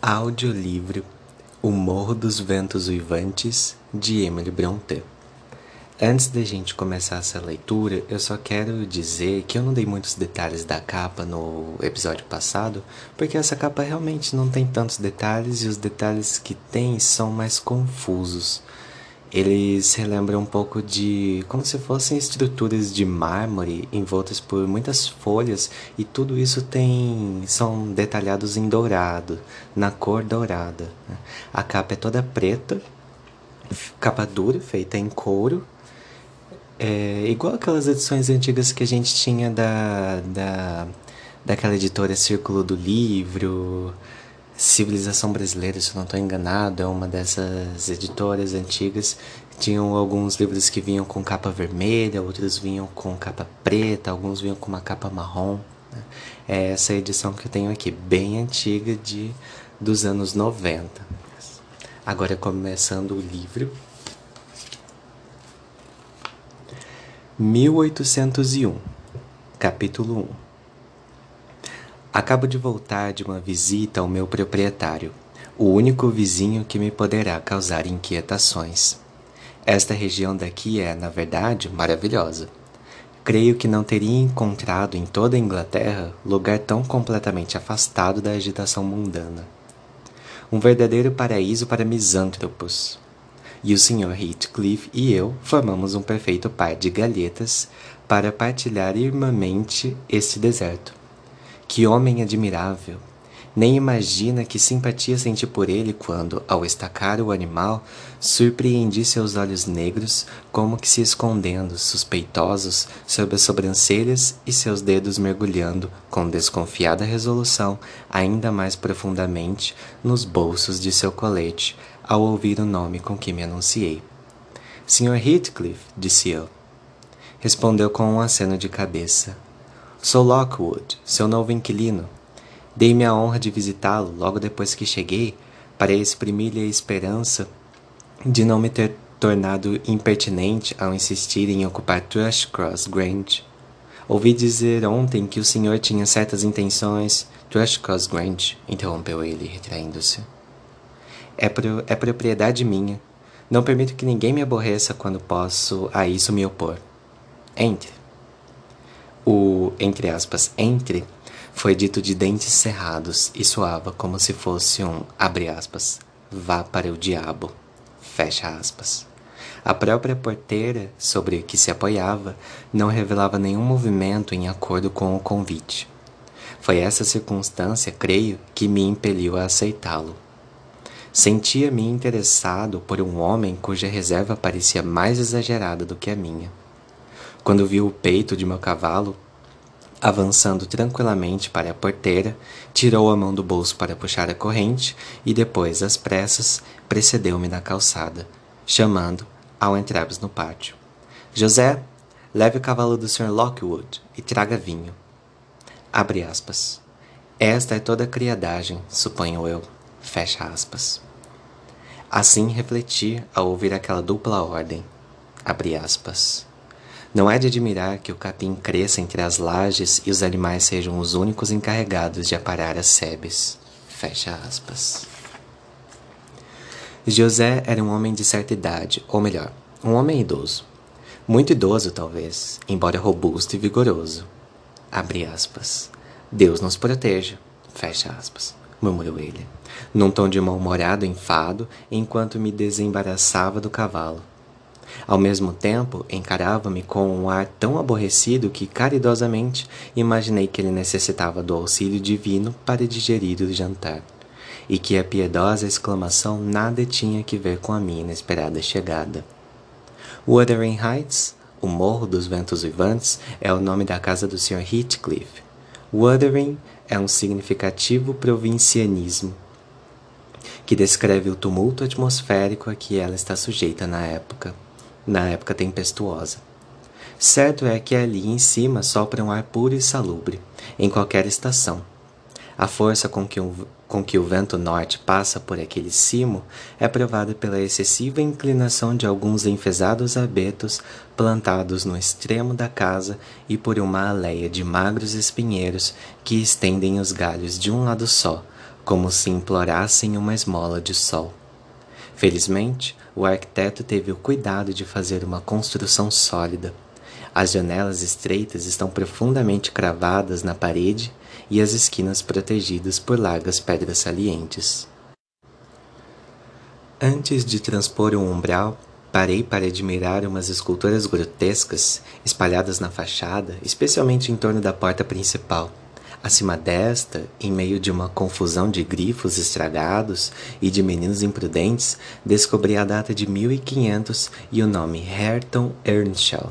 Audiolivro O Morro dos Ventos Uivantes, de Emily Brontë. Antes da gente começar essa leitura, eu só quero dizer que eu não dei muitos detalhes da capa no episódio passado, porque essa capa realmente não tem tantos detalhes e os detalhes que tem são mais confusos. Eles relembram um pouco de como se fossem estruturas de mármore envoltas por muitas folhas e tudo isso tem são detalhados em dourado, na cor dourada. Né? A capa é toda preta, capa dura, feita em couro, é igual aquelas edições antigas que a gente tinha da, da daquela editora Círculo do Livro, Civilização Brasileira, se eu não estou enganado, é uma dessas editoras antigas. Tinham alguns livros que vinham com capa vermelha, outros vinham com capa preta, alguns vinham com uma capa marrom. Né? É essa edição que eu tenho aqui, bem antiga, de dos anos 90. Agora começando o livro. 1801, capítulo 1 Acabo de voltar de uma visita ao meu proprietário, o único vizinho que me poderá causar inquietações. Esta região daqui é, na verdade, maravilhosa. Creio que não teria encontrado em toda a Inglaterra lugar tão completamente afastado da agitação mundana. Um verdadeiro paraíso para misântropos. E o Sr. Heathcliff e eu formamos um perfeito par de galhetas para partilhar irmãmente este deserto. Que homem admirável! Nem imagina que simpatia senti por ele quando, ao estacar o animal, surpreendi seus olhos negros como que se escondendo, suspeitosos, sob as sobrancelhas e seus dedos mergulhando, com desconfiada resolução, ainda mais profundamente, nos bolsos de seu colete, ao ouvir o nome com que me anunciei. Sr. Heathcliff, disse eu. Respondeu com um aceno de cabeça. Sou Lockwood, seu novo inquilino. Dei-me a honra de visitá-lo logo depois que cheguei, para exprimir-lhe a esperança de não me ter tornado impertinente ao insistir em ocupar Thrushcross Grange. Ouvi dizer ontem que o senhor tinha certas intenções. Thrushcross Grange, interrompeu ele, retraindo-se. É, pro, é propriedade minha. Não permito que ninguém me aborreça quando posso a isso me opor. Entre. O, entre aspas, entre foi dito de dentes cerrados e soava como se fosse um, abre aspas, vá para o diabo, fecha aspas. A própria porteira sobre que se apoiava não revelava nenhum movimento em acordo com o convite. Foi essa circunstância, creio, que me impeliu a aceitá-lo. Sentia-me interessado por um homem cuja reserva parecia mais exagerada do que a minha. Quando viu o peito de meu cavalo, avançando tranquilamente para a porteira, tirou a mão do bolso para puxar a corrente e depois, às pressas, precedeu-me na calçada, chamando, ao entrarmos no pátio: José, leve o cavalo do Sr. Lockwood e traga vinho. Abre aspas. Esta é toda a criadagem, suponho eu. Fecha aspas. Assim refleti ao ouvir aquela dupla ordem. Abre aspas. Não é de admirar que o capim cresça entre as lajes e os animais sejam os únicos encarregados de aparar as sebes. Fecha aspas. José era um homem de certa idade, ou melhor, um homem idoso. Muito idoso, talvez, embora robusto e vigoroso. Abre aspas. Deus nos proteja. Fecha aspas. Murmurou ele, num tom de mal-humorado enfado, enquanto me desembaraçava do cavalo. Ao mesmo tempo, encarava-me com um ar tão aborrecido que, caridosamente, imaginei que ele necessitava do auxílio divino para digerir o jantar, e que a piedosa exclamação nada tinha que ver com a minha inesperada chegada. Wuthering Heights, o Morro dos Ventos Vivantes, é o nome da casa do Sr. Heathcliff. Wuthering é um significativo provincianismo que descreve o tumulto atmosférico a que ela está sujeita na época na época tempestuosa. Certo é que ali em cima sopra um ar puro e salubre, em qualquer estação. A força com que, o, com que o vento norte passa por aquele cimo é provada pela excessiva inclinação de alguns enfesados abetos plantados no extremo da casa e por uma aléia de magros espinheiros que estendem os galhos de um lado só, como se implorassem uma esmola de sol. Felizmente, o arquiteto teve o cuidado de fazer uma construção sólida. As janelas estreitas estão profundamente cravadas na parede e as esquinas protegidas por largas pedras salientes. Antes de transpor o umbral, parei para admirar umas esculturas grotescas espalhadas na fachada, especialmente em torno da porta principal. Acima desta, em meio de uma confusão de grifos estragados e de meninos imprudentes, descobri a data de 1500 e o nome Herton Earnshaw.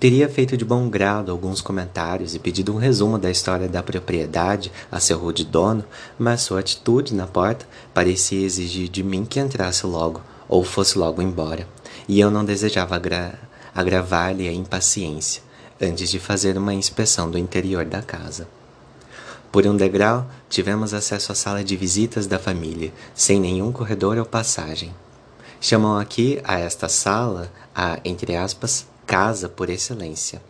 Teria feito de bom grado alguns comentários e pedido um resumo da história da propriedade a seu rude dono, mas sua atitude na porta parecia exigir de mim que entrasse logo ou fosse logo embora, e eu não desejava agra agravar-lhe a impaciência antes de fazer uma inspeção do interior da casa. Por um degrau, tivemos acesso à sala de visitas da família, sem nenhum corredor ou passagem. Chamam aqui a esta sala a, entre aspas, casa por excelência.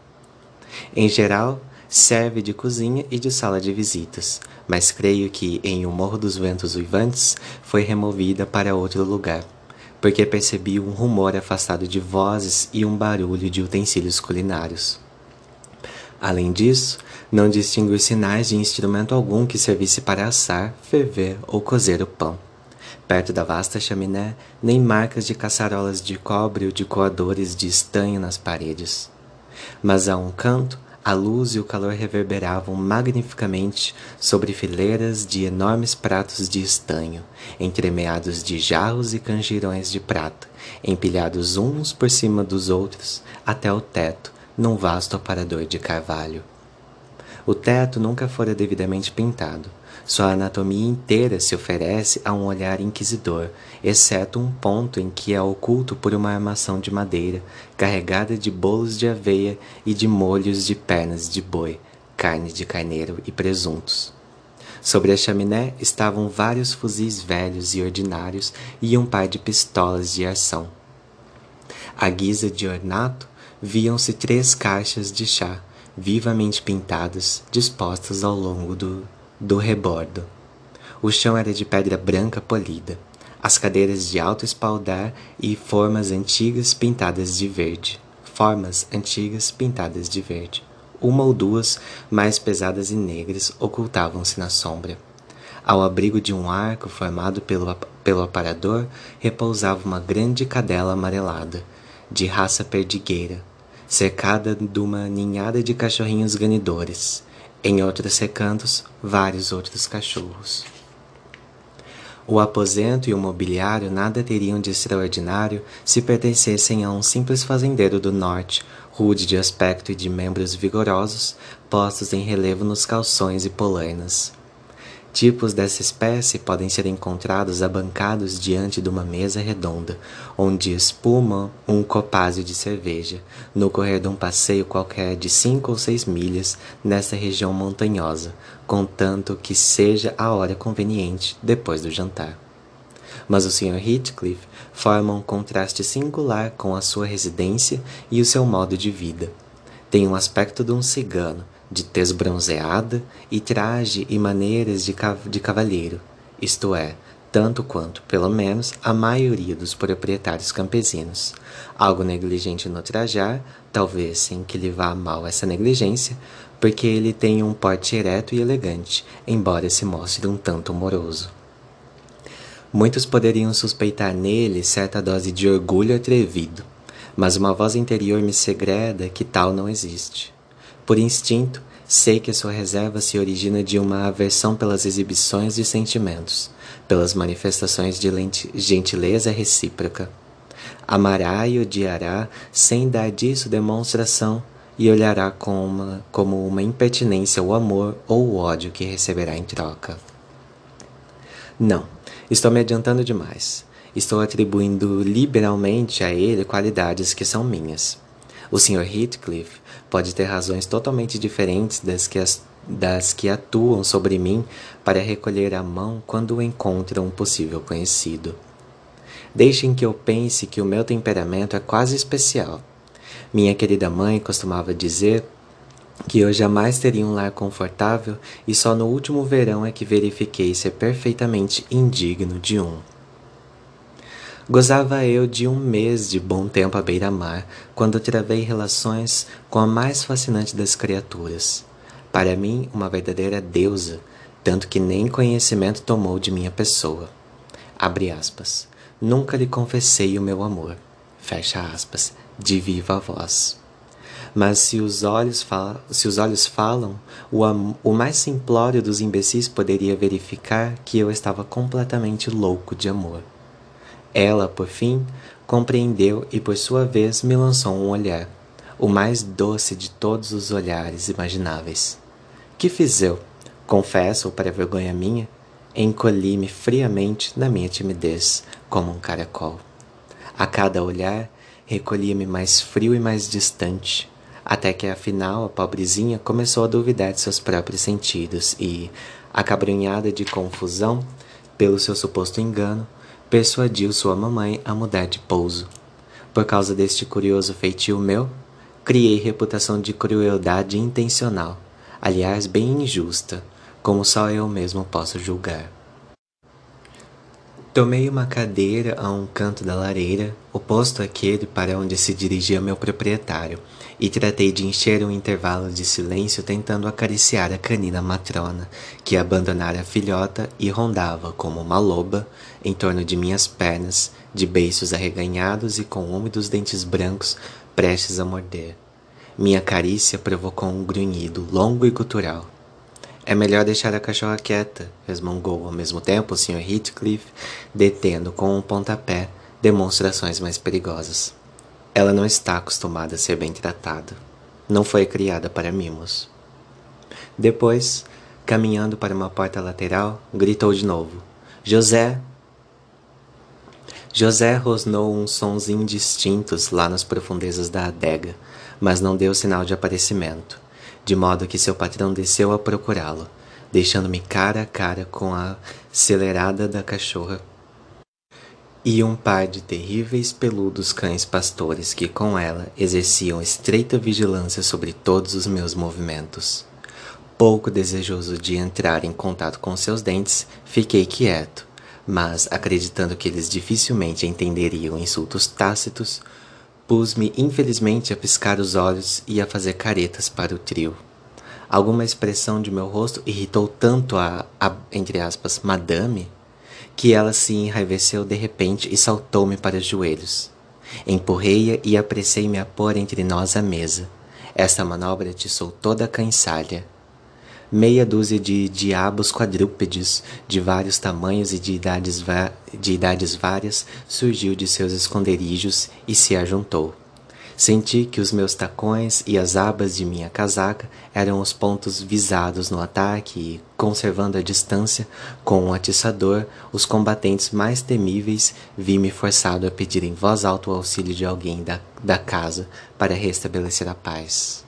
Em geral, serve de cozinha e de sala de visitas, mas creio que em O Morro dos Ventos Uivantes foi removida para outro lugar, porque percebi um rumor afastado de vozes e um barulho de utensílios culinários. Além disso, não distingo sinais de instrumento algum que servisse para assar, ferver ou cozer o pão. Perto da vasta chaminé, nem marcas de caçarolas de cobre ou de coadores de estanho nas paredes. Mas a um canto, a luz e o calor reverberavam magnificamente sobre fileiras de enormes pratos de estanho, entremeados de jarros e canjirões de prata, empilhados uns por cima dos outros até o teto, num vasto aparador de carvalho. O teto nunca fora devidamente pintado. Sua anatomia inteira se oferece a um olhar inquisidor, exceto um ponto em que é oculto por uma armação de madeira, carregada de bolos de aveia e de molhos de pernas de boi, carne de carneiro e presuntos. Sobre a chaminé estavam vários fuzis velhos e ordinários e um par de pistolas de arção. À guisa de ornato, viam-se três caixas de chá, vivamente pintadas, dispostas ao longo do, do rebordo. O chão era de pedra branca polida, as cadeiras de alto espaldar e formas antigas pintadas de verde. Formas antigas pintadas de verde. Uma ou duas, mais pesadas e negras, ocultavam-se na sombra. Ao abrigo de um arco formado pelo, pelo aparador, repousava uma grande cadela amarelada, de raça perdigueira, cercada de uma ninhada de cachorrinhos ganidores. Em outros recantos, vários outros cachorros. O aposento e o mobiliário nada teriam de extraordinário se pertencessem a um simples fazendeiro do norte, rude de aspecto e de membros vigorosos, postos em relevo nos calções e polainas. Tipos dessa espécie podem ser encontrados abancados diante de uma mesa redonda, onde espuma um copásio de cerveja, no correr de um passeio qualquer de cinco ou seis milhas nessa região montanhosa, contanto que seja a hora conveniente depois do jantar. Mas o Sr. Heathcliff forma um contraste singular com a sua residência e o seu modo de vida. Tem um aspecto de um cigano, de tez bronzeada e traje e maneiras de, cav de cavalheiro, isto é, tanto quanto, pelo menos, a maioria dos proprietários campesinos. Algo negligente no trajar, talvez sem que lhe vá mal essa negligência, porque ele tem um porte ereto e elegante, embora se mostre um tanto moroso. Muitos poderiam suspeitar nele certa dose de orgulho atrevido, mas uma voz interior me segreda que tal não existe. Por instinto, sei que sua reserva se origina de uma aversão pelas exibições de sentimentos, pelas manifestações de gentileza recíproca. Amará e odiará sem dar disso demonstração e olhará como uma, como uma impertinência o amor ou o ódio que receberá em troca. Não, estou me adiantando demais. Estou atribuindo liberalmente a ele qualidades que são minhas. O Sr. Heathcliff pode ter razões totalmente diferentes das que, as, das que atuam sobre mim para recolher a mão quando encontra um possível conhecido. Deixem que eu pense que o meu temperamento é quase especial. Minha querida mãe costumava dizer que eu jamais teria um lar confortável e só no último verão é que verifiquei ser perfeitamente indigno de um. Gozava eu de um mês de bom tempo à beira-mar, quando travei relações com a mais fascinante das criaturas. Para mim, uma verdadeira deusa, tanto que nem conhecimento tomou de minha pessoa. Abre aspas. Nunca lhe confessei o meu amor. Fecha aspas. De viva voz. Mas se os olhos, falam, se os olhos falam, o, o mais simplório dos imbecis poderia verificar que eu estava completamente louco de amor. Ela, por fim, compreendeu e, por sua vez, me lançou um olhar, o mais doce de todos os olhares imagináveis. Que fiz eu? Confesso, para vergonha minha, encolhi-me friamente na minha timidez, como um caracol. A cada olhar, recolhia-me mais frio e mais distante, até que afinal a pobrezinha começou a duvidar de seus próprios sentidos e, acabrunhada de confusão pelo seu suposto engano, persuadiu sua mamãe a mudar de pouso. Por causa deste curioso feitio meu, criei reputação de crueldade intencional, aliás bem injusta, como só eu mesmo posso julgar. Tomei uma cadeira a um canto da lareira, oposto àquele para onde se dirigia meu proprietário, e tratei de encher um intervalo de silêncio tentando acariciar a canina matrona, que abandonara a filhota e rondava como uma loba em torno de minhas pernas, de beiços arreganhados e com úmidos dentes brancos prestes a morder. Minha carícia provocou um grunhido longo e gutural. É melhor deixar a cachorra quieta, resmungou ao mesmo tempo o Sr. Heathcliff, detendo com um pontapé demonstrações mais perigosas. Ela não está acostumada a ser bem tratada. Não foi criada para mimos. Depois, caminhando para uma porta lateral, gritou de novo: José! José rosnou uns sons indistintos lá nas profundezas da adega, mas não deu sinal de aparecimento de modo que seu patrão desceu a procurá-lo, deixando-me cara a cara com a acelerada da cachorra e um par de terríveis peludos cães pastores que com ela exerciam estreita vigilância sobre todos os meus movimentos. Pouco desejoso de entrar em contato com seus dentes, fiquei quieto, mas acreditando que eles dificilmente entenderiam insultos tácitos, Pus-me infelizmente a piscar os olhos e a fazer caretas para o trio. Alguma expressão de meu rosto irritou tanto a, a entre aspas, madame, que ela se enraiveceu de repente e saltou-me para os joelhos. Empurrei-a e apressei-me a pôr entre nós a mesa. Esta manobra atiçou toda a cansalha meia dúzia de diabos quadrúpedes de vários tamanhos e de idades, de idades várias surgiu de seus esconderijos e se ajuntou. Senti que os meus tacões e as abas de minha casaca eram os pontos visados no ataque e, conservando a distância, com um atiçador, os combatentes mais temíveis, vi-me forçado a pedir em voz alta o auxílio de alguém da, da casa para restabelecer a paz.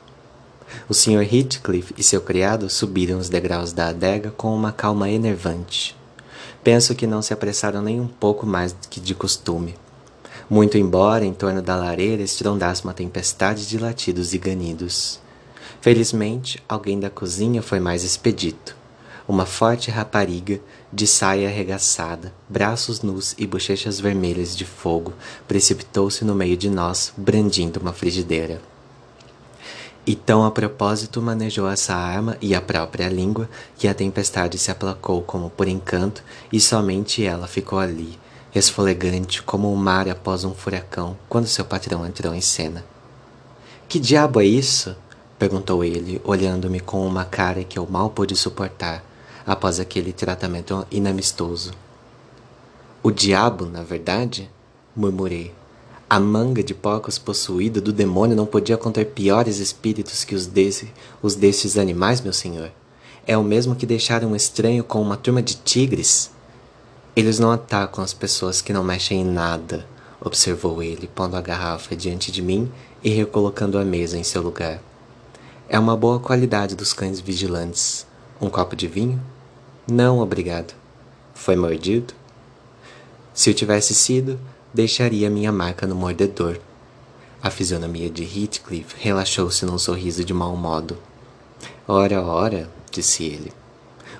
O Sr. Heathcliff e seu criado subiram os degraus da adega com uma calma enervante. Penso que não se apressaram nem um pouco mais que de costume. Muito embora em torno da lareira estrondasse uma tempestade de latidos e ganidos. Felizmente, alguém da cozinha foi mais expedito. Uma forte rapariga, de saia arregaçada, braços nus e bochechas vermelhas de fogo, precipitou-se no meio de nós, brandindo uma frigideira. E tão a propósito manejou essa arma e a própria língua que a tempestade se aplacou como por encanto e somente ela ficou ali, resfolegante como o mar após um furacão quando seu patrão entrou em cena. Que diabo é isso? perguntou ele, olhando-me com uma cara que eu mal pude suportar após aquele tratamento inamistoso. O diabo, na verdade? murmurei. A manga de porcos possuída do demônio não podia conter piores espíritos que os, desse, os destes animais, meu senhor. É o mesmo que deixar um estranho com uma turma de tigres. Eles não atacam as pessoas que não mexem em nada, observou ele, pondo a garrafa diante de mim e recolocando a mesa em seu lugar. É uma boa qualidade dos cães vigilantes. Um copo de vinho? Não, obrigado. Foi mordido? Se eu tivesse sido, deixaria minha marca no mordedor. A fisionomia de Heathcliff relaxou-se num sorriso de mau modo. Ora, ora, disse ele.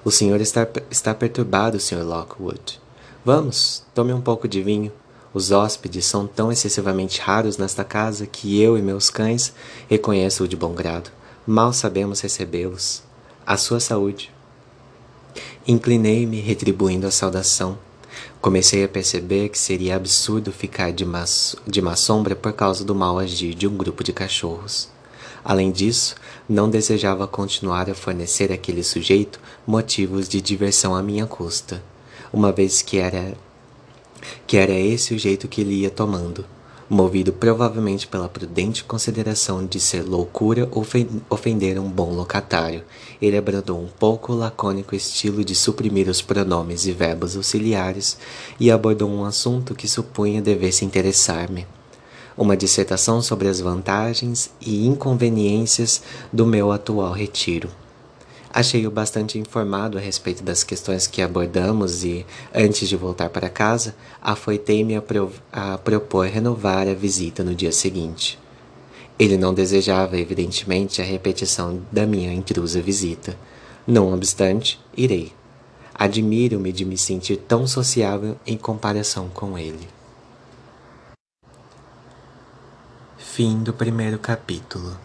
O senhor está, está perturbado, Sr. Lockwood. Vamos, tome um pouco de vinho. Os hóspedes são tão excessivamente raros nesta casa que eu e meus cães reconheço-o de bom grado. Mal sabemos recebê-los. A sua saúde. Inclinei-me, retribuindo a saudação. Comecei a perceber que seria absurdo ficar de má, de má sombra por causa do mal agir de um grupo de cachorros. Além disso, não desejava continuar a fornecer àquele sujeito motivos de diversão à minha custa, uma vez que era que era esse o jeito que ele ia tomando, movido provavelmente pela prudente consideração de ser loucura ofender um bom locatário. Ele abrandou um pouco o lacônico estilo de suprimir os pronomes e verbos auxiliares e abordou um assunto que supunha dever se interessar-me uma dissertação sobre as vantagens e inconveniências do meu atual retiro. Achei-o bastante informado a respeito das questões que abordamos e, antes de voltar para casa, afoitei-me a, pro a propor renovar a visita no dia seguinte. Ele não desejava, evidentemente, a repetição da minha intrusa visita. Não obstante, irei. Admiro-me de me sentir tão sociável em comparação com ele. Fim do primeiro capítulo.